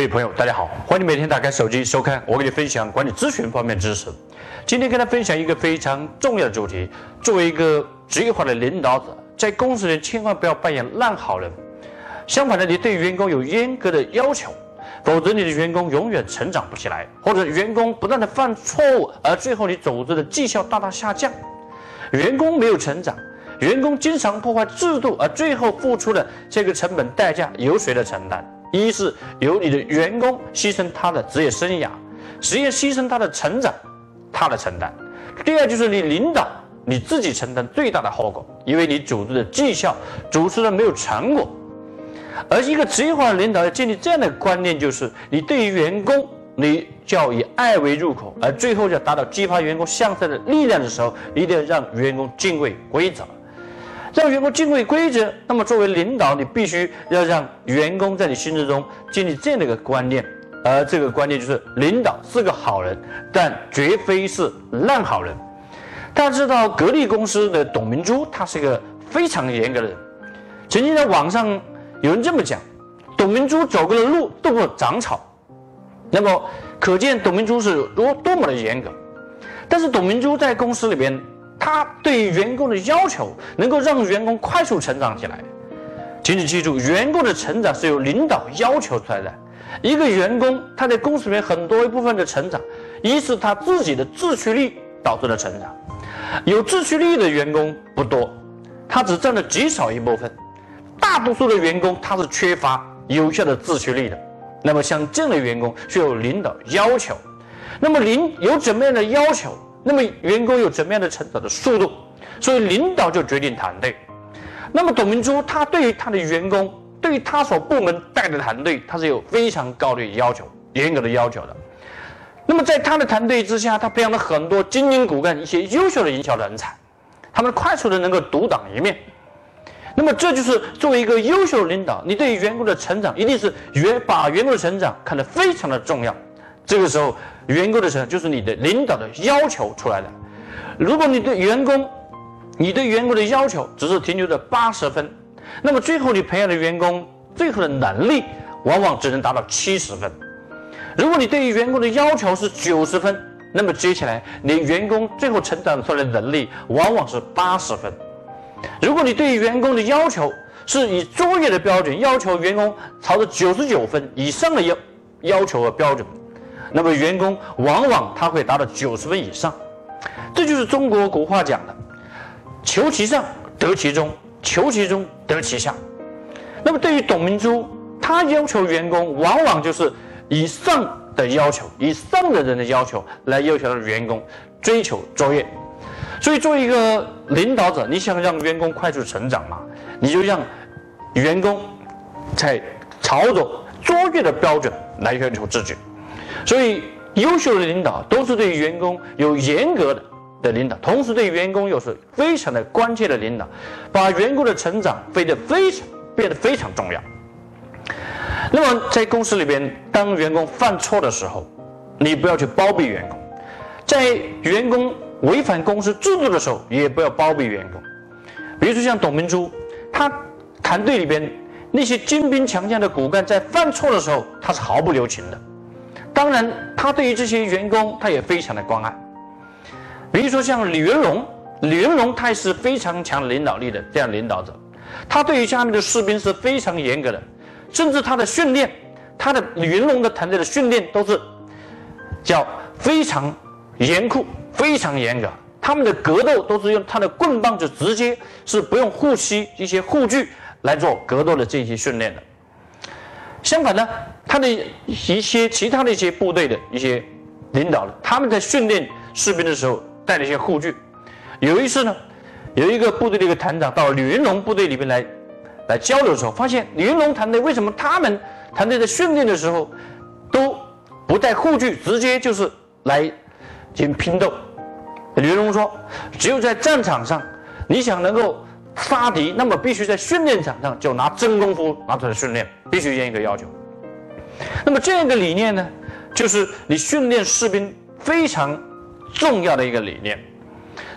各位朋友，大家好，欢迎每天打开手机收看我给你分享管理咨询方面知识。今天跟大家分享一个非常重要的主题：作为一个职业化的领导者，在公司里千万不要扮演烂好人。相反的，你对员工有严格的要求，否则你的员工永远成长不起来，或者员工不断的犯错误，而最后你组织的绩效大大下降，员工没有成长，员工经常破坏制度，而最后付出的这个成本代价由谁来承担？一是由你的员工牺牲他的职业生涯，职业牺牲他的成长，他的承担；第二就是你领导你自己承担最大的后果，因为你组织的绩效组织的没有成果。而一个职业化的领导要建立这样的观念，就是你对于员工，你就要以爱为入口，而最后要达到激发员工向上的力量的时候，一定要让员工敬畏规则。让员工敬畏规则，那么作为领导，你必须要让员工在你心之中建立这样的一个观念，而这个观念就是领导是个好人，但绝非是烂好人。大家知道格力公司的董明珠，他是一个非常严格的人。曾经在网上有人这么讲，董明珠走过的路都不长草，那么可见董明珠是多多么的严格。但是董明珠在公司里边。他对员工的要求能够让员工快速成长起来，请你记住，员工的成长是由领导要求出来的。一个员工他在公司里面很多一部分的成长，一是他自己的自驱力导致的成长，有自驱力的员工不多，他只占了极少一部分，大多数的员工他是缺乏有效的自驱力的。那么像这样的员工需要领导要求，那么领有怎么样的要求？那么员工有怎么样的成长的速度？所以领导就决定团队。那么董明珠他对于他的员工，对于他所部门带的团队，他是有非常高的要求、严格的要求的。那么在他的团队之下，他培养了很多精英骨干、一些优秀的营销人才，他们快速的能够独当一面。那么这就是作为一个优秀领导，你对于员工的成长，一定是员把员工的成长看得非常的重要。这个时候。员工的成长就是你的领导的要求出来的。如果你对员工，你对员工的要求只是停留在八十分，那么最后你培养的员工最后的能力往往只能达到七十分。如果你对于员工的要求是九十分，那么接下来你员工最后成长出来的能力往往是八十分。如果你对于员工的要求是以卓越的标准要求员工朝着九十九分以上的要要求和标准。那么员工往往他会达到九十分以上，这就是中国古话讲的“求其上得其中，求其中得其下”。那么对于董明珠，她要求员工往往就是以上的要求，以上的人的要求来要求员工追求卓越。所以作为一个领导者，你想让员工快速成长嘛，你就让员工在朝着卓越的标准来要求自己。所以，优秀的领导都是对员工有严格的的领导，同时对员工又是非常的关切的领导，把员工的成长变得非常变得非常重要。那么，在公司里边，当员工犯错的时候，你不要去包庇员工；在员工违反公司制度的时候，也不要包庇员工。比如说像董明珠，他团队里边那些精兵强将的骨干，在犯错的时候，他是毫不留情的。当然，他对于这些员工，他也非常的关爱。比如说像李云龙，李云龙他也是非常强领导力的这样领导者，他对于下面的士兵是非常严格的，甚至他的训练，他的李云龙的团队的训练都是叫非常严酷、非常严格。他们的格斗都是用他的棍棒就直接是不用护膝一些护具来做格斗的这些训练的。相反呢，他的一些其他的一些部队的一些领导，他们在训练士兵的时候带了一些护具。有一次呢，有一个部队的一个团长到李云龙部队里面来来交流的时候，发现李云龙团队为什么他们团队在训练的时候都不带护具，直接就是来进行拼斗。李云龙说：“只有在战场上，你想能够杀敌，那么必须在训练场上就拿真功夫拿出来训练，必须严一个要求。那么这样一个理念呢，就是你训练士兵非常重要的一个理念。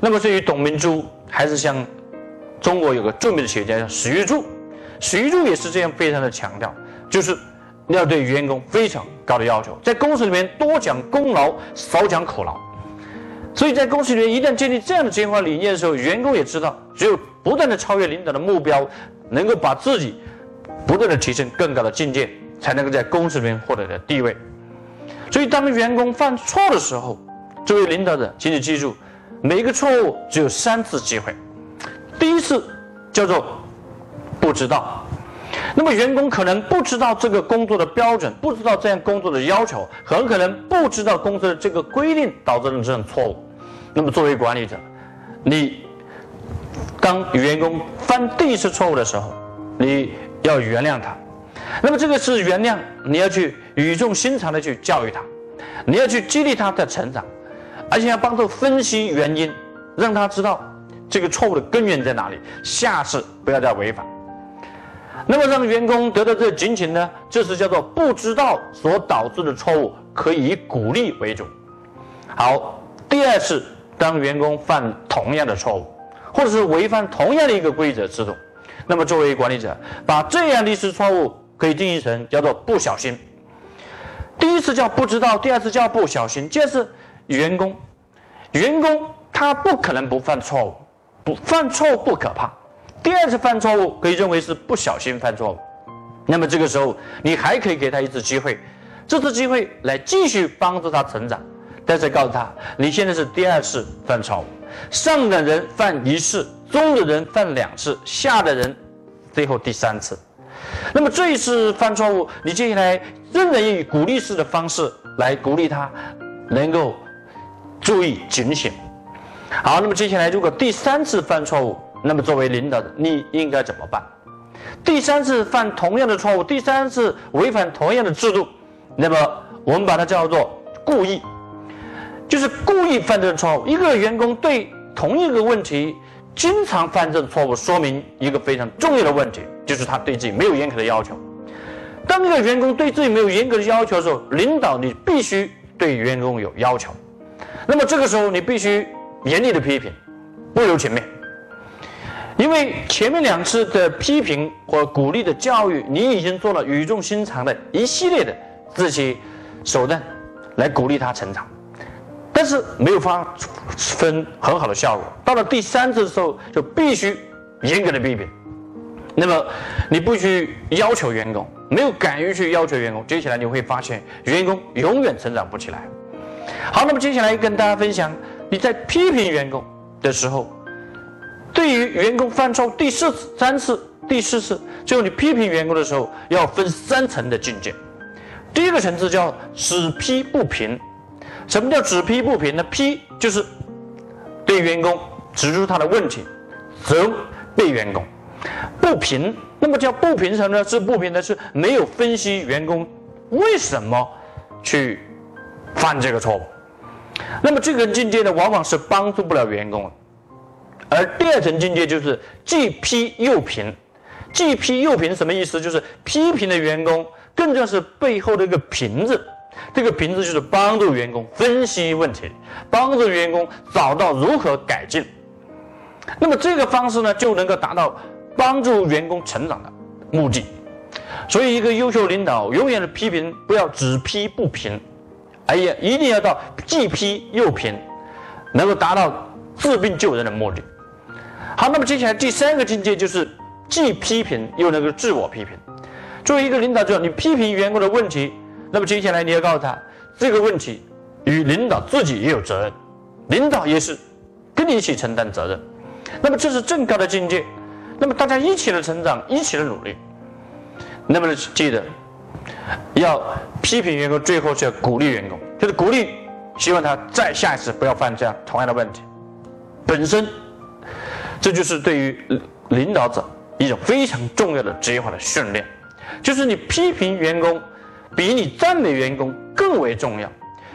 那么对于董明珠，还是像中国有个著名的企业家叫史玉柱，史玉柱也是这样非常的强调，就是要对员工非常高的要求，在公司里面多讲功劳，少讲苦劳。”所以在公司里面，一旦建立这样的职业化理念的时候，员工也知道，只有不断的超越领导的目标，能够把自己不断的提升更高的境界，才能够在公司里面获得的地位。所以，当员工犯错的时候，作为领导者，请你记住，每一个错误只有三次机会。第一次叫做不知道。那么员工可能不知道这个工作的标准，不知道这样工作的要求，很可能不知道公司的这个规定导致了这种错误。那么作为管理者，你当员工犯第一次错误的时候，你要原谅他。那么这个是原谅，你要去语重心长的去教育他，你要去激励他的成长，而且要帮助分析原因，让他知道这个错误的根源在哪里，下次不要再违反。那么让员工得到这个警醒呢？这是叫做不知道所导致的错误，可以以鼓励为主。好，第二次，当员工犯同样的错误，或者是违反同样的一个规则制度，那么作为管理者，把这样的一次错误可以定义成叫做不小心。第一次叫不知道，第二次叫不小心，就是员工，员工他不可能不犯错误，不犯错误不可怕。第二次犯错误可以认为是不小心犯错误，那么这个时候你还可以给他一次机会，这次机会来继续帮助他成长，但是告诉他你现在是第二次犯错误，上等人犯一次，中等人犯两次，下的人最后第三次，那么这一次犯错误，你接下来仍然以鼓励式的方式来鼓励他，能够注意警醒。好，那么接下来如果第三次犯错误，那么，作为领导的，你应该怎么办？第三次犯同样的错误，第三次违反同样的制度，那么我们把它叫做故意，就是故意犯这个错误。一个员工对同一个问题经常犯这种错误，说明一个非常重要的问题，就是他对自己没有严格的要求。当一个员工对自己没有严格的要求的时候，领导你必须对员工有要求。那么这个时候，你必须严厉的批评，不留情面。因为前面两次的批评和鼓励的教育，你已经做了语重心长的一系列的这些手段来鼓励他成长，但是没有发分很好的效果。到了第三次的时候，就必须严格的批评。那么你不去要求员工，没有敢于去要求员工，接下来你会发现员工永远成长不起来。好，那么接下来跟大家分享，你在批评员工的时候。对于员工犯错第四次、三次、第四次，最后你批评员工的时候，要分三层的境界。第一个层次叫只批不评。什么叫只批不评呢？批就是对员工指出他的问题，责备员工；不评，那么叫不评什么呢？是不评的是没有分析员工为什么去犯这个错误。那么这个境界呢，往往是帮助不了员工。而第二层境界就是既批又评，既批又评什么意思？就是批评的员工更像是背后的一个瓶子，这个瓶子就是帮助员工分析问题，帮助员工找到如何改进。那么这个方式呢，就能够达到帮助员工成长的目的。所以，一个优秀领导永远的批评不要只批不评，哎呀，一定要到既批又评，能够达到治病救人的目的。好，那么接下来第三个境界就是既批评又能够自我批评。作为一个领导者，你批评员工的问题，那么接下来你要告诉他，这个问题与领导自己也有责任，领导也是跟你一起承担责任。那么这是更高的境界。那么大家一起的成长，一起的努力。那么记得要批评员工，最后是要鼓励员工，就是鼓励，希望他再下一次不要犯这样同样的问题。本身。这就是对于领导者一种非常重要的职业化的训练，就是你批评员工，比你赞美员工更为重要，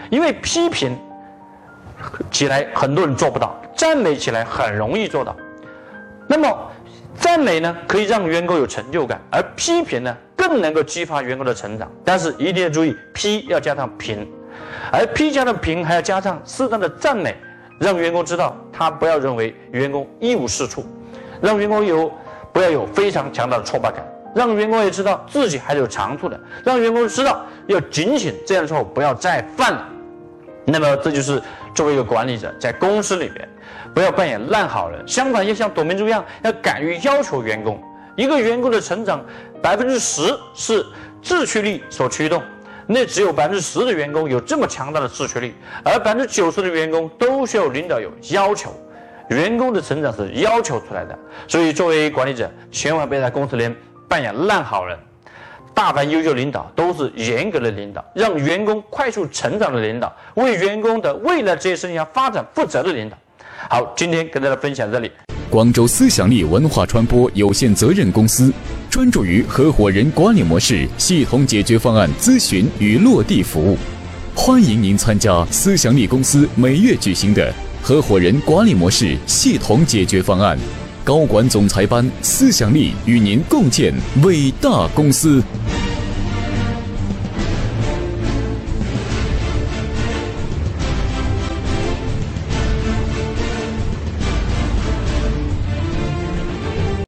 因为批评起来很多人做不到，赞美起来很容易做到。那么，赞美呢可以让员工有成就感，而批评呢更能够激发员工的成长。但是一定要注意，批要加上评，而批加上评还要加上适当的赞美，让员工知道他不要认为员工一无是处，让员工有不要有非常强大的挫败感，让员工也知道自己还是有长处的，让员工知道要警醒这样的错误不要再犯了。那么这就是作为一个管理者在公司里边，不要扮演烂好人，相反要像董明珠一样，要敢于要求员工。一个员工的成长，百分之十是自驱力所驱动，那只有百分之十的员工有这么强大的自驱力，而百分之九十的员工都需要领导有要求。员工的成长是要求出来的，所以作为管理者，千万别在公司里扮演烂好人。大凡优秀领导都是严格的领导，让员工快速成长的领导，为员工的未来职业生涯发展负责的领导。好，今天跟大家分享这里。广州思想力文化传播有限责任公司专注于合伙人管理模式系统解决方案咨询与落地服务，欢迎您参加思想力公司每月举行的合伙人管理模式系统解决方案。高管总裁班，思想力与您共建伟大公司。